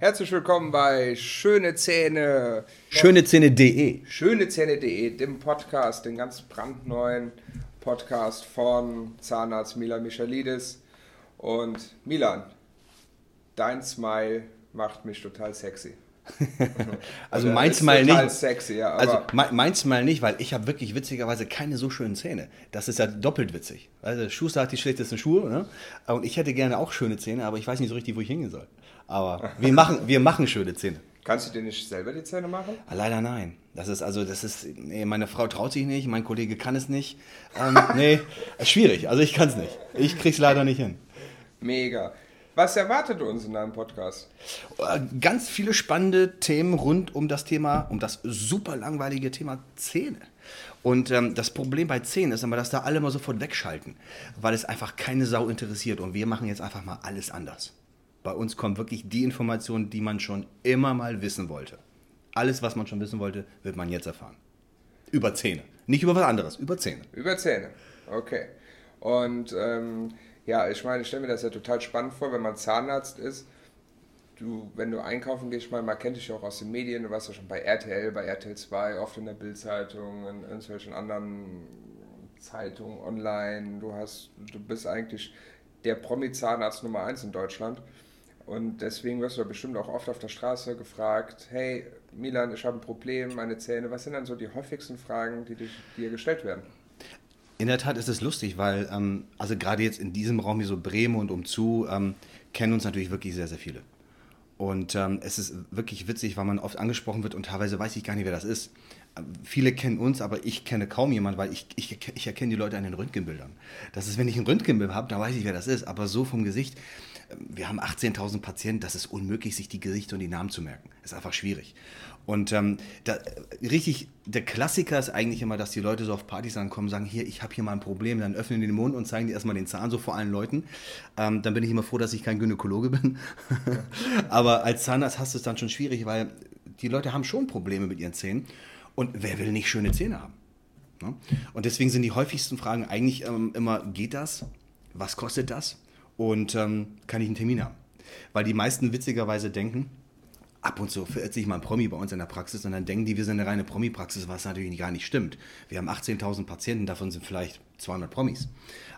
Herzlich willkommen bei Schöne Zähne. Schönezähne.de. Schönezähne.de, dem Podcast, den ganz brandneuen Podcast von Zahnarzt Milan Michalidis. Und Milan, dein Smile macht mich total sexy. also Oder mein Smile total nicht. sexy, ja, also mein Smile nicht, weil ich habe wirklich witzigerweise keine so schönen Zähne. Das ist ja doppelt witzig. Also Schuster hat die schlechtesten Schuhe, ne? Und ich hätte gerne auch schöne Zähne, aber ich weiß nicht so richtig, wo ich hingehen soll. Aber wir machen, wir machen schöne Zähne. Kannst du dir nicht selber die Zähne machen? Ah, Leider nein. Das ist also, das ist, nee, meine Frau traut sich nicht, mein Kollege kann es nicht. Ähm, nee, schwierig. Also ich kann es nicht. Ich krieg's leider nicht hin. Mega. Was erwartet uns in deinem Podcast? Äh, Ganz viele spannende Themen rund um das Thema, um das super langweilige Thema Zähne. Und ähm, das Problem bei Zähnen ist immer, dass da alle mal sofort wegschalten, weil es einfach keine Sau interessiert. Und wir machen jetzt einfach mal alles anders. Bei uns kommt wirklich die Information, die man schon immer mal wissen wollte. Alles, was man schon wissen wollte, wird man jetzt erfahren. Über Zähne. Nicht über was anderes, über Zähne. Über Zähne. Okay. Und ähm, ja, ich meine, ich stelle mir das ja total spannend vor, wenn man Zahnarzt ist. Du, wenn du einkaufen gehst, ich meine, man kennt dich ja auch aus den Medien, du warst ja schon bei RTL, bei RTL 2, oft in der Bildzeitung, in irgendwelchen anderen Zeitungen, online. Du hast, du bist eigentlich der Promi-Zahnarzt Nummer 1 in Deutschland. Und deswegen wirst du bestimmt auch oft auf der Straße gefragt, hey Milan, ich habe ein Problem, meine Zähne. Was sind dann so die häufigsten Fragen, die dir gestellt werden? In der Tat ist es lustig, weil, ähm, also gerade jetzt in diesem Raum hier so Bremen und umzu, ähm, kennen uns natürlich wirklich sehr, sehr viele. Und ähm, es ist wirklich witzig, weil man oft angesprochen wird und teilweise weiß ich gar nicht, wer das ist. Ähm, Viele kennen uns, aber ich kenne kaum jemanden, weil ich, ich, ich erkenne die Leute an den Röntgenbildern. Das ist, wenn ich ein Röntgenbild habe, dann weiß ich, wer das ist. Aber so vom Gesicht, wir haben 18.000 Patienten, das ist unmöglich, sich die Gesichter und die Namen zu merken. ist einfach schwierig. Und ähm, da, richtig, der Klassiker ist eigentlich immer, dass die Leute so auf Partys ankommen sagen, hier, ich habe hier mal ein Problem, dann öffnen die den Mund und zeigen dir erstmal den Zahn, so vor allen Leuten. Ähm, dann bin ich immer froh, dass ich kein Gynäkologe bin. Aber als Zahnarzt hast du es dann schon schwierig, weil die Leute haben schon Probleme mit ihren Zähnen. Und wer will nicht schöne Zähne haben? Ne? Und deswegen sind die häufigsten Fragen eigentlich ähm, immer, geht das? Was kostet das? Und ähm, kann ich einen Termin haben? Weil die meisten witzigerweise denken, ab und zu verirrt sich mal ein Promi bei uns in der Praxis und dann denken die, wir sind eine reine Promi-Praxis, was natürlich gar nicht stimmt. Wir haben 18.000 Patienten, davon sind vielleicht 200 Promis.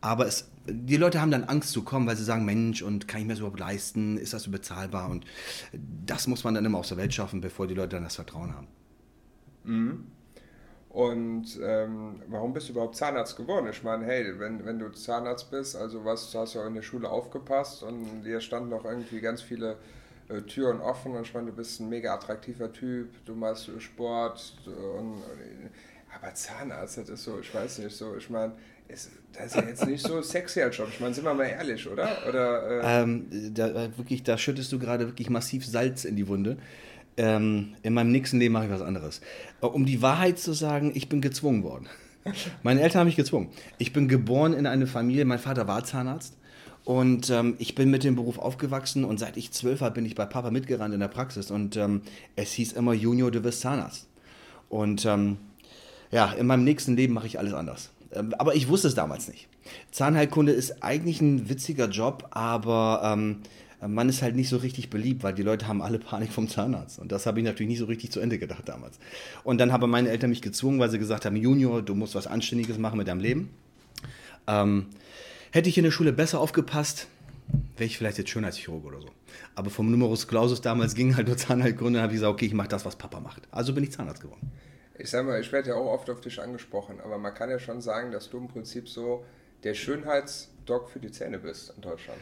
Aber es, die Leute haben dann Angst zu kommen, weil sie sagen, Mensch, und kann ich mir das überhaupt leisten? Ist das bezahlbar? Und das muss man dann immer aus der Welt schaffen, bevor die Leute dann das Vertrauen haben. Und ähm, warum bist du überhaupt Zahnarzt geworden? Ich meine, hey, wenn, wenn du Zahnarzt bist, also was, du hast ja in der Schule aufgepasst und dir standen noch irgendwie ganz viele äh, Türen offen und ich meine, du bist ein mega attraktiver Typ, du machst Sport und, aber Zahnarzt, das ist so, ich weiß nicht, so, ich meine, ist, das ist ja jetzt nicht so sexy als Job. Ich meine, sind wir mal ehrlich, oder? Oder äh, Ähm, da, äh, wirklich, da schüttest du gerade wirklich massiv Salz in die Wunde. Ähm, in meinem nächsten Leben mache ich was anderes. Äh, Um die Wahrheit zu sagen, ich bin gezwungen worden. Meine Eltern haben mich gezwungen. Ich bin geboren in eine Familie, mein Vater war Zahnarzt. Und ähm, ich bin mit dem Beruf aufgewachsen und seit ich zwölf war, bin ich bei Papa mitgerannt in der Praxis. Und ähm, es hieß immer, Junior, du wirst Zahnarzt. Und ähm, ja, in meinem nächsten Leben mache ich alles anders. Ähm, Aber ich wusste es damals nicht. Zahnheilkunde ist eigentlich ein witziger Job, aber ähm, man ist halt nicht so richtig beliebt, weil die Leute haben alle Panik vom Zahnarzt. Und das habe ich natürlich nicht so richtig zu Ende gedacht damals. Und dann haben meine Eltern mich gezwungen, weil sie gesagt haben, Junior, du musst was Anständiges machen mit deinem Leben. Ähm, hätte ich in der Schule besser aufgepasst, wäre ich vielleicht jetzt Schönheitschirurg oder so. Aber vom Numerus Clausus damals ging halt nur Zahnheilkunde, habe ich gesagt, okay, ich mache das, was Papa macht. Also bin ich Zahnarzt geworden. ich sag mal, ich werde ja auch oft auf dich angesprochen, aber man kann ja schon sagen, dass du im Prinzip so der Schönheitsdoc für die Zähne bist in Deutschland.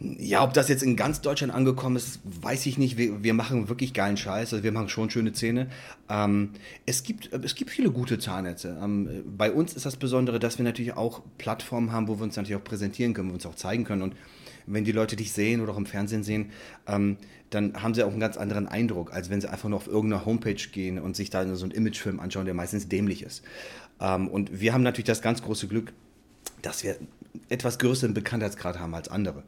Ja, ob das jetzt in ganz Deutschland angekommen ist, weiß ich nicht. Wir, wir machen wirklich geilen Scheiß. Also wir machen schon schöne Zähne. Ähm, es, gibt, es gibt viele gute Zahnärzte. Ähm, bei uns ist das Besondere, dass wir natürlich auch Plattformen haben, wo wir uns natürlich auch präsentieren können, wo wir uns auch zeigen können. Und wenn die Leute dich sehen oder auch im Fernsehen sehen, ähm, dann haben sie auch einen ganz anderen Eindruck, als wenn sie einfach nur auf irgendeine Homepage gehen und sich da so einen Imagefilm anschauen, der meistens dämlich ist. Ähm, und wir haben natürlich das ganz große Glück, dass wir etwas größeren Bekanntheitsgrad haben als andere.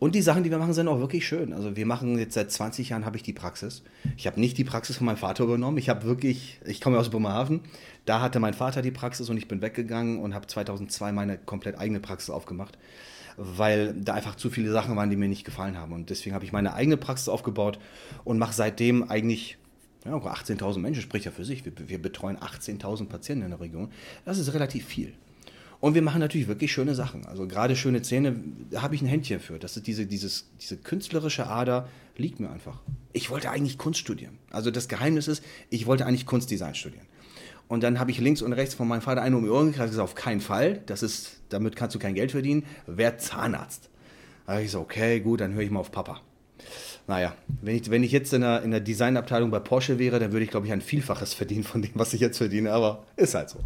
Und die Sachen, die wir machen, sind auch wirklich schön. Also wir machen jetzt seit 20 Jahren habe ich die Praxis. Ich habe nicht die Praxis von meinem Vater übernommen. Ich habe wirklich, ich komme aus Bremerhaven. Da hatte mein Vater die Praxis und ich bin weggegangen und habe 2002 meine komplett eigene Praxis aufgemacht, weil da einfach zu viele Sachen waren, die mir nicht gefallen haben. Und deswegen habe ich meine eigene Praxis aufgebaut und mache seitdem eigentlich ja, 18.000 Menschen, spricht ja für sich. Wir, wir betreuen 18.000 Patienten in der Region. Das ist relativ viel. Und wir machen natürlich wirklich schöne Sachen. Also gerade schöne Zähne, da habe ich ein Händchen für. Das ist diese, dieses, diese künstlerische Ader, liegt mir einfach. Ich wollte eigentlich Kunst studieren. Also das Geheimnis ist, ich wollte eigentlich Kunstdesign studieren. Und dann habe ich links und rechts von meinem Vater einen um die Ohren gekriegt, gesagt, auf keinen Fall, das ist, damit kannst du kein Geld verdienen, wer Zahnarzt. Da habe ich so, okay, gut, dann höre ich mal auf Papa. Naja, wenn ich, wenn ich jetzt in der, in der Designabteilung bei Porsche wäre, dann würde ich, glaube ich, ein Vielfaches verdienen von dem, was ich jetzt verdiene, aber ist halt so.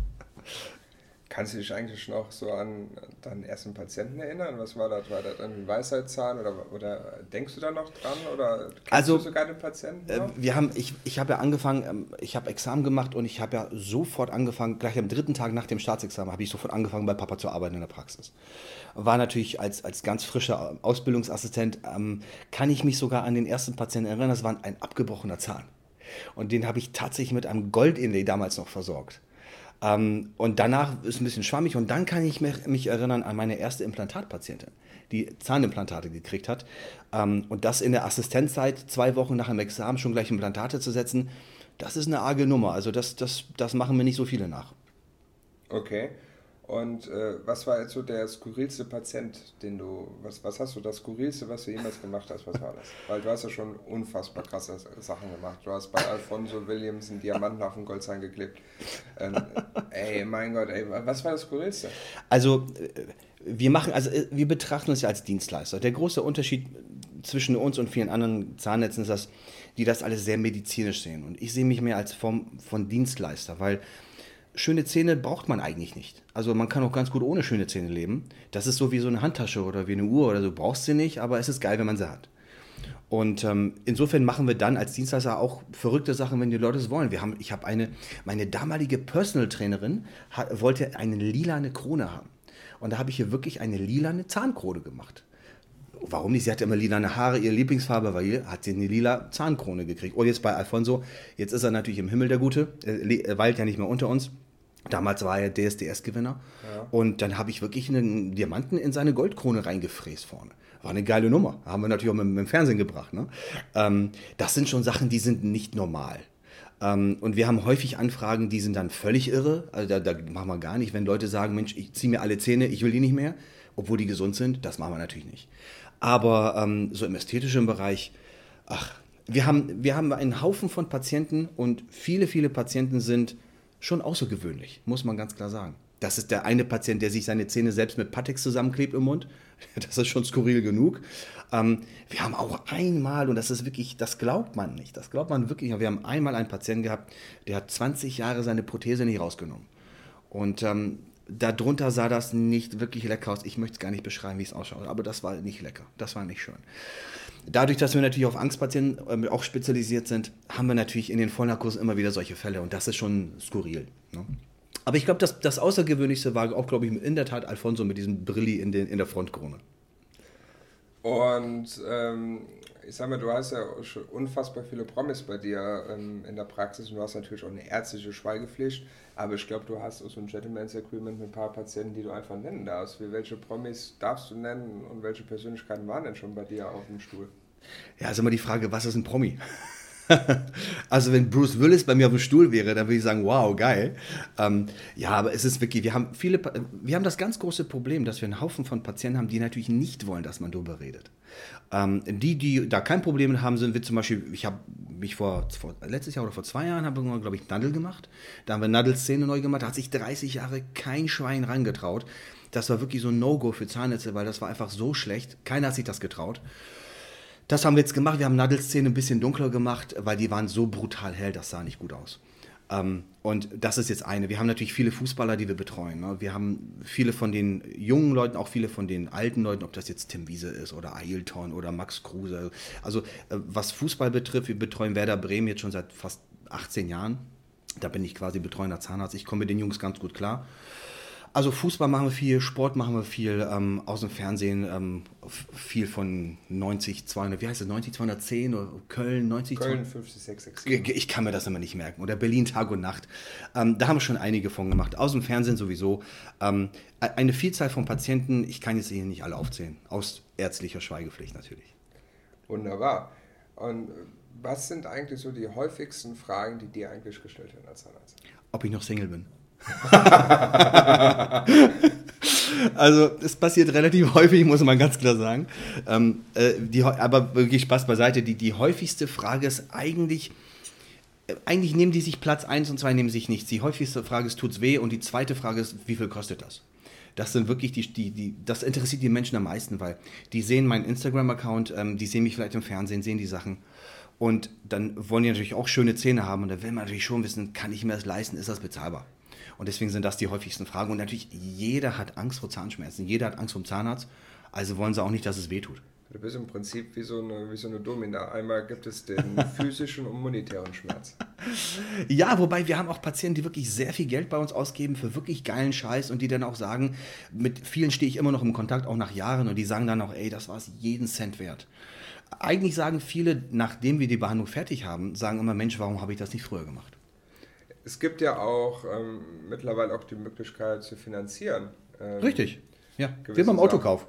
Kannst du dich eigentlich noch so an deinen ersten Patienten erinnern? Was war das? War das ein Weisheitszahn oder, oder denkst du da noch dran? Oder kennst also, du sogar den Patienten? Äh, wir haben, ich ich habe ja angefangen, ähm, ich habe Examen gemacht und ich habe ja sofort angefangen, gleich am dritten Tag nach dem Staatsexamen habe ich sofort angefangen, bei Papa zu arbeiten in der Praxis. War natürlich als, als ganz frischer Ausbildungsassistent, ähm, kann ich mich sogar an den ersten Patienten erinnern, das war ein abgebrochener Zahn. Und den habe ich tatsächlich mit einem Goldinlay damals noch versorgt. Ähm, und danach ist ein bisschen schwammig und dann kann ich mich erinnern an meine erste Implantatpatientin, die Zahnimplantate gekriegt hat. Ähm, und das in der Assistenzzeit, zwei Wochen nach dem Examen schon gleich Implantate zu setzen, das ist eine arge Nummer. Also das, das, das machen mir nicht so viele nach. Okay. Und äh, was war jetzt so der skurrilste Patient, den du, was, was hast du das skurrilste, was du jemals gemacht hast, was war das? Weil du hast ja schon unfassbar krasse Sachen gemacht. Du hast bei Alfonso Williams einen Diamanten auf den Goldzahn geklebt. Ähm, ey, mein Gott, ey, was war das skurrilste? Also, äh, wir machen, also äh, wir betrachten uns ja als Dienstleister. Der große Unterschied zwischen uns und vielen anderen Zahnnetzen ist das, die das alles sehr medizinisch sehen. Und ich sehe mich mehr als Form von Dienstleister, weil schöne Zähne braucht man eigentlich nicht. Also man kann auch ganz gut ohne schöne Zähne leben. Das ist so wie so eine Handtasche oder wie eine Uhr oder so. Brauchst sie nicht, aber es ist geil, wenn man sie hat. Und ähm, insofern machen wir dann als Dienstleister auch verrückte Sachen, wenn die Leute es wollen. Wir haben, ich habe eine, meine damalige Personal Trainerin hat, wollte eine lilane Krone haben. Und da habe ich hier wirklich eine lilane Zahnkrone gemacht. Warum nicht? Sie hatte immer lilane Haare, ihre Lieblingsfarbe war hier, hat sie eine lila Zahnkrone gekriegt. Und jetzt bei Alfonso, jetzt ist er natürlich im Himmel der Gute, er weilt ja nicht mehr unter uns. Damals war er DSDS-Gewinner. Ja. Und dann habe ich wirklich einen Diamanten in seine Goldkrone reingefräst vorne. War eine geile Nummer. Haben wir natürlich auch mit, mit dem Fernsehen gebracht. Ne? Ähm, das sind schon Sachen, die sind nicht normal. Ähm, und wir haben häufig Anfragen, die sind dann völlig irre. Also da, da machen wir gar nicht. Wenn Leute sagen, Mensch, ich ziehe mir alle Zähne, ich will die nicht mehr, obwohl die gesund sind, das machen wir natürlich nicht. Aber ähm, so im ästhetischen Bereich, ach, wir haben, wir haben einen Haufen von Patienten und viele, viele Patienten sind schon außergewöhnlich, muss man ganz klar sagen. Das ist der eine Patient, der sich seine Zähne selbst mit Patex zusammenklebt im Mund. Das ist schon skurril genug. Ähm, wir haben auch einmal, und das ist wirklich, das glaubt man nicht, das glaubt man wirklich, wir haben einmal einen Patienten gehabt, der hat 20 Jahre seine Prothese nicht rausgenommen. Und ähm, darunter sah das nicht wirklich lecker aus. Ich möchte es gar nicht beschreiben, wie es ausschaut, aber das war nicht lecker. Das war nicht schön. Dadurch, dass wir natürlich auf Angstpatienten äh, auch spezialisiert sind, haben wir natürlich in den Vollnarkosen immer wieder solche Fälle und das ist schon skurril. Ne? Aber ich glaube, das, das Außergewöhnlichste war auch, glaube ich, in der Tat Alfonso mit diesem Brilli in, den, in der Frontkrone. Und ähm, ich sag mal, du hast ja schon unfassbar viele Promis bei dir ähm, in der Praxis und du hast natürlich auch eine ärztliche Schweigepflicht. Aber ich glaube, du hast so ein Gentleman's Agreement mit ein paar Patienten, die du einfach nennen darfst. Wie, welche Promis darfst du nennen und welche Persönlichkeiten waren denn schon bei dir auf dem Stuhl? Ja, ist immer die Frage, was ist ein Promi? also wenn Bruce Willis bei mir auf dem Stuhl wäre, dann würde ich sagen, wow, geil. Ähm, ja, aber es ist wirklich, wir haben viele, wir haben das ganz große Problem, dass wir einen Haufen von Patienten haben, die natürlich nicht wollen, dass man darüber redet. Ähm, die, die da kein Problem haben, sind wir zum Beispiel, ich habe mich vor, vor, letztes Jahr oder vor zwei Jahren, haben wir, glaube ich, Nadel gemacht. Da haben wir Nadelszene neu gemacht, da hat sich 30 Jahre kein Schwein rangetraut. Das war wirklich so ein No-Go für Zahnnetze, weil das war einfach so schlecht. Keiner hat sich das getraut. Das haben wir jetzt gemacht. Wir haben Nadelszene ein bisschen dunkler gemacht, weil die waren so brutal hell, das sah nicht gut aus. Ähm, und das ist jetzt eine. Wir haben natürlich viele Fußballer, die wir betreuen. Ne? Wir haben viele von den jungen Leuten, auch viele von den alten Leuten, ob das jetzt Tim Wiese ist oder Ailton oder Max Kruse. Also äh, was Fußball betrifft, wir betreuen Werder Bremen jetzt schon seit fast 18 Jahren. Da bin ich quasi betreuender Zahnarzt. Ich komme mit den Jungs ganz gut klar. Also Fußball machen wir viel, Sport machen wir viel, ähm, aus dem Fernsehen ähm, viel von 90, 200, wie heißt es, 90, 210 oder Köln, 90, Köln 50667. Ich kann mir das immer nicht merken. Oder Berlin Tag und Nacht. Ähm, da haben wir schon einige von gemacht. Aus dem Fernsehen sowieso. Ähm, eine Vielzahl von Patienten, ich kann jetzt hier nicht alle aufzählen. Aus ärztlicher Schweigepflicht natürlich. Wunderbar. Und was sind eigentlich so die häufigsten Fragen, die dir eigentlich gestellt werden als Zahnarzt? Ob ich noch Single bin. also es passiert relativ häufig, muss man ganz klar sagen. Ähm, äh, die, aber wirklich Spaß beiseite. Die, die häufigste Frage ist eigentlich, äh, eigentlich nehmen die sich Platz 1 und 2 nehmen sich nichts. Die häufigste Frage ist, tut's weh? Und die zweite Frage ist, wie viel kostet das? Das sind wirklich die, die, die, das interessiert die Menschen am meisten, weil die sehen meinen Instagram-Account, ähm, die sehen mich vielleicht im Fernsehen, sehen die Sachen. Und dann wollen die natürlich auch schöne Zähne haben. Und da will man natürlich schon wissen, kann ich mir das leisten? Ist das bezahlbar? Und deswegen sind das die häufigsten Fragen. Und natürlich, jeder hat Angst vor Zahnschmerzen. Jeder hat Angst vor dem Zahnarzt. Also wollen sie auch nicht, dass es wehtut. Du bist im Prinzip wie so eine, wie so eine Domina. Einmal gibt es den physischen und monetären Schmerz. Ja, wobei wir haben auch Patienten, die wirklich sehr viel Geld bei uns ausgeben für wirklich geilen Scheiß und die dann auch sagen, mit vielen stehe ich immer noch im Kontakt, auch nach Jahren, und die sagen dann auch, ey, das war es jeden Cent wert. Eigentlich sagen viele, nachdem wir die Behandlung fertig haben, sagen immer, Mensch, warum habe ich das nicht früher gemacht? Es gibt ja auch ähm, mittlerweile auch die Möglichkeit zu finanzieren. Ähm, Richtig, ja. Wie beim Autokauf.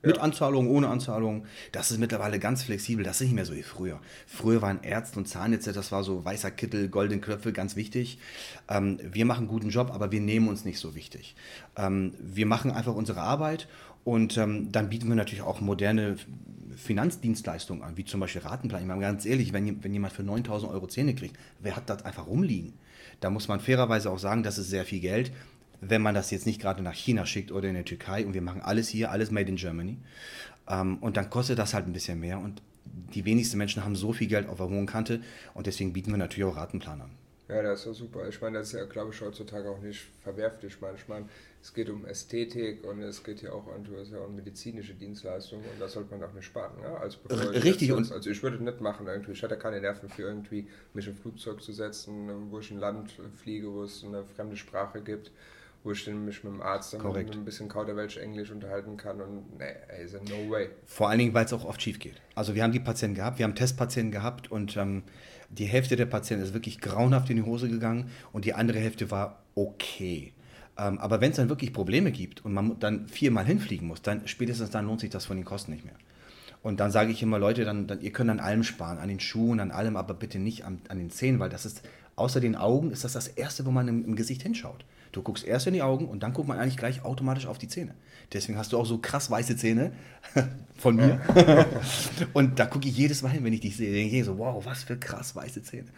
Mit ja. Anzahlung, ohne Anzahlung. Das ist mittlerweile ganz flexibel. Das ist nicht mehr so wie früher. Früher waren Ärzte und Zahnärzte, das war so weißer Kittel, goldene Knöpfe, ganz wichtig. Ähm, wir machen einen guten Job, aber wir nehmen uns nicht so wichtig. Ähm, wir machen einfach unsere Arbeit und ähm, dann bieten wir natürlich auch moderne Finanzdienstleistungen an, wie zum Beispiel Ratenplan. Ich meine, ganz ehrlich, wenn, wenn jemand für 9000 Euro Zähne kriegt, wer hat das einfach rumliegen? Da muss man fairerweise auch sagen, das ist sehr viel Geld, wenn man das jetzt nicht gerade nach China schickt oder in die Türkei und wir machen alles hier, alles made in Germany. Ähm, und dann kostet das halt ein bisschen mehr und die wenigsten Menschen haben so viel Geld auf der hohen Kante und deswegen bieten wir natürlich auch Ratenplan an. Ja, das ist ja super. Ich meine, das ist ja, glaube ich, heutzutage auch nicht verwerflich manchmal. Es geht um Ästhetik und es geht ja auch um, ja um medizinische Dienstleistungen und das sollte man auch nicht sparen. Ja? Also, Richtig. Jetzt, also ich würde nicht machen irgendwie. Ich hätte keine Nerven für irgendwie mich im Flugzeug zu setzen, wo ich ein Land fliege, wo es eine fremde Sprache gibt wo ich mich mit dem Arzt dann mit ein bisschen Kauderwelsch Englisch unterhalten kann und nee, ey, no way. Vor allen Dingen, weil es auch oft schief geht. Also wir haben die Patienten gehabt, wir haben Testpatienten gehabt und ähm, die Hälfte der Patienten ist wirklich grauenhaft in die Hose gegangen und die andere Hälfte war okay. Ähm, aber wenn es dann wirklich Probleme gibt und man dann viermal hinfliegen muss, dann spätestens dann lohnt sich das von den Kosten nicht mehr. Und dann sage ich immer, Leute, dann, dann, ihr könnt an allem sparen, an den Schuhen, an allem, aber bitte nicht an, an den Zähnen, weil das ist, außer den Augen, ist das das Erste, wo man im, im Gesicht hinschaut. Du guckst erst in die Augen und dann guckt man eigentlich gleich automatisch auf die Zähne. Deswegen hast du auch so krass weiße Zähne von mir. und da gucke ich jedes Mal hin, wenn ich dich sehe. Denke ich so, wow, was für krass weiße Zähne.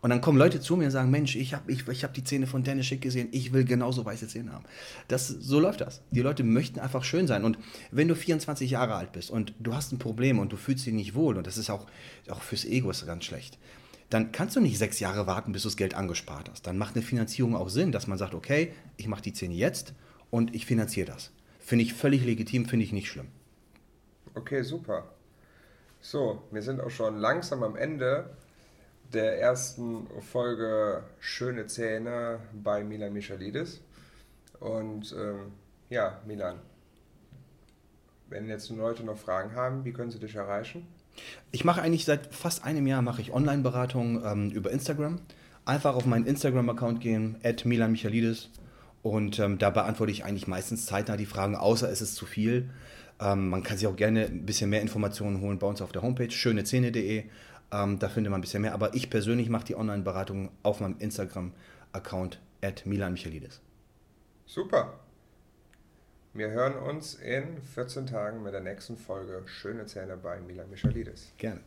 Und dann kommen Leute zu mir und sagen, Mensch, ich habe ich, ich hab die Zähne von Dennis Schick gesehen, ich will genauso weiße Zähne haben. Das, so läuft das. Die Leute möchten einfach schön sein. Und wenn du 24 Jahre alt bist und du hast ein Problem und du fühlst dich nicht wohl, und das ist auch, auch fürs Ego ist ganz schlecht, dann kannst du nicht sechs Jahre warten, bis du das Geld angespart hast. Dann macht eine Finanzierung auch Sinn, dass man sagt, okay, ich mache die Zähne jetzt und ich finanziere das. Finde ich völlig legitim, finde ich nicht schlimm. Okay, super. So, wir sind auch schon langsam am Ende der ersten Folge Schöne Zähne bei Milan Michalidis. Und ähm, ja, Milan, wenn jetzt Leute noch Fragen haben, wie können sie dich erreichen? Ich mache eigentlich seit fast einem Jahr mache ich Online-Beratung ähm, über Instagram. Einfach auf meinen Instagram-Account gehen, at Milan Michalidis. Und ähm, da beantworte ich eigentlich meistens zeitnah die Fragen, außer es ist zu viel. Ähm, man kann sich auch gerne ein bisschen mehr Informationen holen bei uns auf der Homepage, schönezähne.de. Ähm, da findet man ein bisschen mehr. Aber ich persönlich mache die Online-Beratung auf meinem Instagram-Account at Milan Michalidis. Super. Wir hören uns in 14 Tagen mit der nächsten Folge Schöne Zähne bei Milan Michalidis. Gerne.